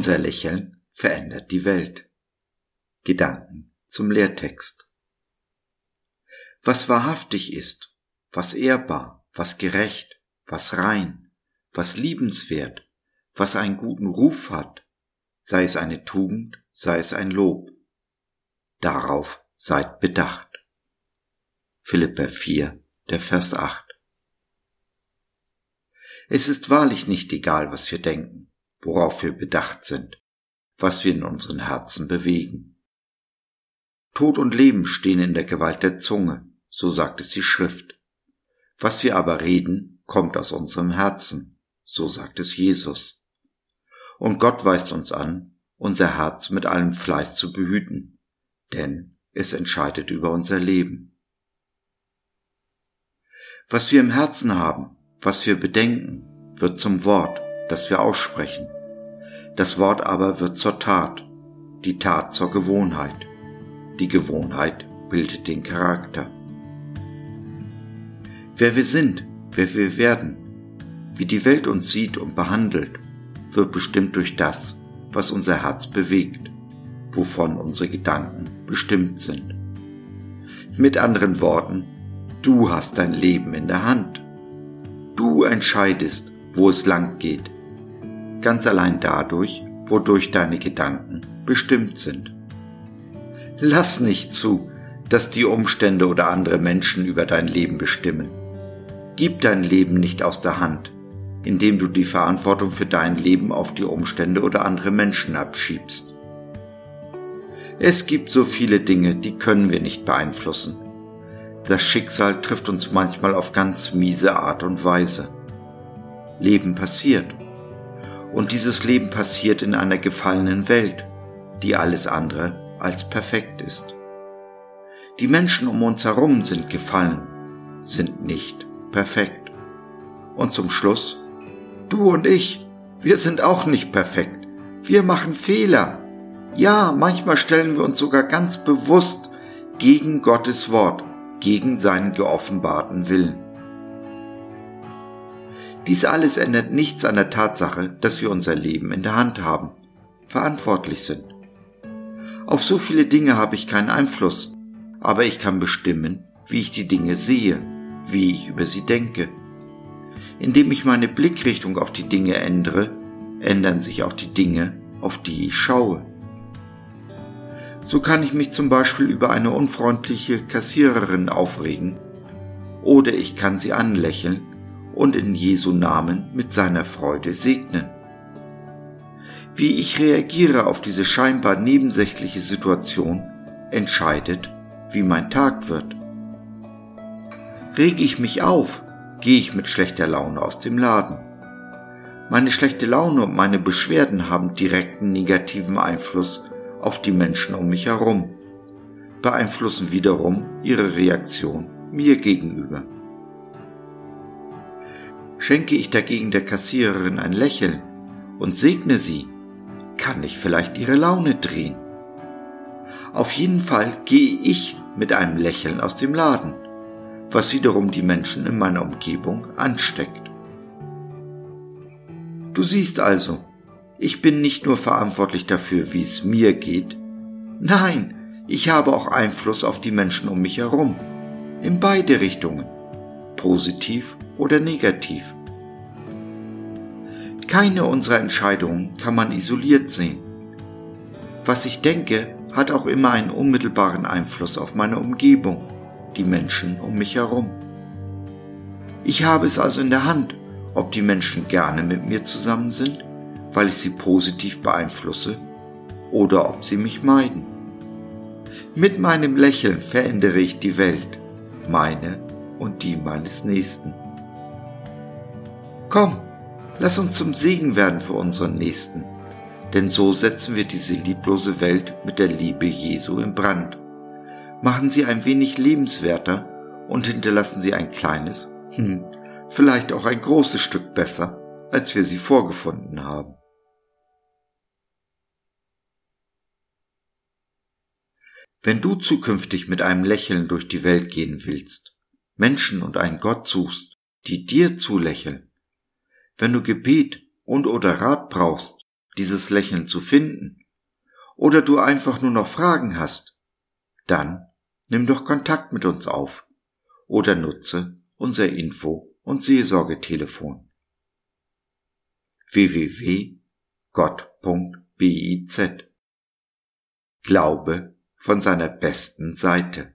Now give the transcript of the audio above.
Unser Lächeln verändert die Welt. Gedanken zum Lehrtext. Was wahrhaftig ist, was ehrbar, was gerecht, was rein, was liebenswert, was einen guten Ruf hat, sei es eine Tugend, sei es ein Lob. Darauf seid bedacht. Philippa 4, der Vers 8. Es ist wahrlich nicht egal, was wir denken, worauf wir bedacht sind, was wir in unseren Herzen bewegen. Tod und Leben stehen in der Gewalt der Zunge, so sagt es die Schrift. Was wir aber reden, kommt aus unserem Herzen, so sagt es Jesus. Und Gott weist uns an, unser Herz mit allem Fleiß zu behüten, denn es entscheidet über unser Leben. Was wir im Herzen haben, was wir bedenken, wird zum Wort, das wir aussprechen. Das Wort aber wird zur Tat, die Tat zur Gewohnheit. Die Gewohnheit bildet den Charakter. Wer wir sind, wer wir werden, wie die Welt uns sieht und behandelt, wird bestimmt durch das, was unser Herz bewegt, wovon unsere Gedanken bestimmt sind. Mit anderen Worten, du hast dein Leben in der Hand. Du entscheidest, wo es lang geht, ganz allein dadurch, wodurch deine Gedanken bestimmt sind. Lass nicht zu, dass die Umstände oder andere Menschen über dein Leben bestimmen. Gib dein Leben nicht aus der Hand, indem du die Verantwortung für dein Leben auf die Umstände oder andere Menschen abschiebst. Es gibt so viele Dinge, die können wir nicht beeinflussen. Das Schicksal trifft uns manchmal auf ganz miese Art und Weise. Leben passiert. Und dieses Leben passiert in einer gefallenen Welt, die alles andere als perfekt ist. Die Menschen um uns herum sind gefallen, sind nicht perfekt. Und zum Schluss, du und ich, wir sind auch nicht perfekt. Wir machen Fehler. Ja, manchmal stellen wir uns sogar ganz bewusst gegen Gottes Wort, gegen seinen geoffenbarten Willen. Dies alles ändert nichts an der Tatsache, dass wir unser Leben in der Hand haben, verantwortlich sind. Auf so viele Dinge habe ich keinen Einfluss, aber ich kann bestimmen, wie ich die Dinge sehe, wie ich über sie denke. Indem ich meine Blickrichtung auf die Dinge ändere, ändern sich auch die Dinge, auf die ich schaue. So kann ich mich zum Beispiel über eine unfreundliche Kassiererin aufregen, oder ich kann sie anlächeln und in Jesu Namen mit seiner Freude segnen. Wie ich reagiere auf diese scheinbar nebensächliche Situation entscheidet, wie mein Tag wird. Rege ich mich auf, gehe ich mit schlechter Laune aus dem Laden. Meine schlechte Laune und meine Beschwerden haben direkten negativen Einfluss auf die Menschen um mich herum, beeinflussen wiederum ihre Reaktion mir gegenüber. Schenke ich dagegen der Kassiererin ein Lächeln und segne sie, kann ich vielleicht ihre Laune drehen. Auf jeden Fall gehe ich mit einem Lächeln aus dem Laden, was wiederum die Menschen in meiner Umgebung ansteckt. Du siehst also, ich bin nicht nur verantwortlich dafür, wie es mir geht, nein, ich habe auch Einfluss auf die Menschen um mich herum, in beide Richtungen, positiv oder negativ. Keine unserer Entscheidungen kann man isoliert sehen. Was ich denke, hat auch immer einen unmittelbaren Einfluss auf meine Umgebung, die Menschen um mich herum. Ich habe es also in der Hand, ob die Menschen gerne mit mir zusammen sind, weil ich sie positiv beeinflusse, oder ob sie mich meiden. Mit meinem Lächeln verändere ich die Welt, meine und die meines Nächsten. Komm, Lass uns zum Segen werden für unseren Nächsten, denn so setzen wir diese lieblose Welt mit der Liebe Jesu in Brand. Machen sie ein wenig lebenswerter und hinterlassen sie ein kleines, hm, vielleicht auch ein großes Stück besser, als wir sie vorgefunden haben. Wenn du zukünftig mit einem Lächeln durch die Welt gehen willst, Menschen und einen Gott suchst, die dir zulächeln, wenn du Gebet und oder Rat brauchst, dieses Lächeln zu finden, oder du einfach nur noch Fragen hast, dann nimm doch Kontakt mit uns auf oder nutze unser Info- und Seelsorgetelefon. www.gott.biz Glaube von seiner besten Seite.